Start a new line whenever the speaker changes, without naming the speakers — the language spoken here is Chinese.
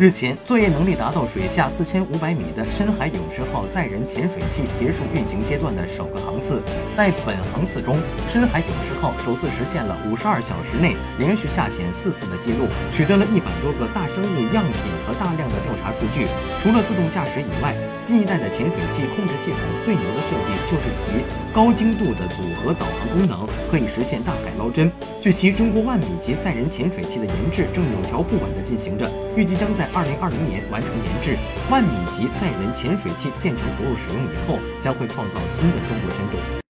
日前，作业能力达到水下四千五百米的深海勇士号载人潜水器结束运行阶段的首个航次。在本航次中，深海勇士号首次实现了五十二小时内连续下潜四次的记录，取得了一百多个大生物样品和大量的调查数据。除了自动驾驶以外，新一代的潜水器控制系统最牛的设计就是其高精度的组合导航功能，可以实现大海捞针。据悉，中国万米级载人潜水器的研制正有条不紊地进行着，预计将在。二零二零年完成研制，万米级载人潜水器建成投入使用以后，将会创造新的中国深度。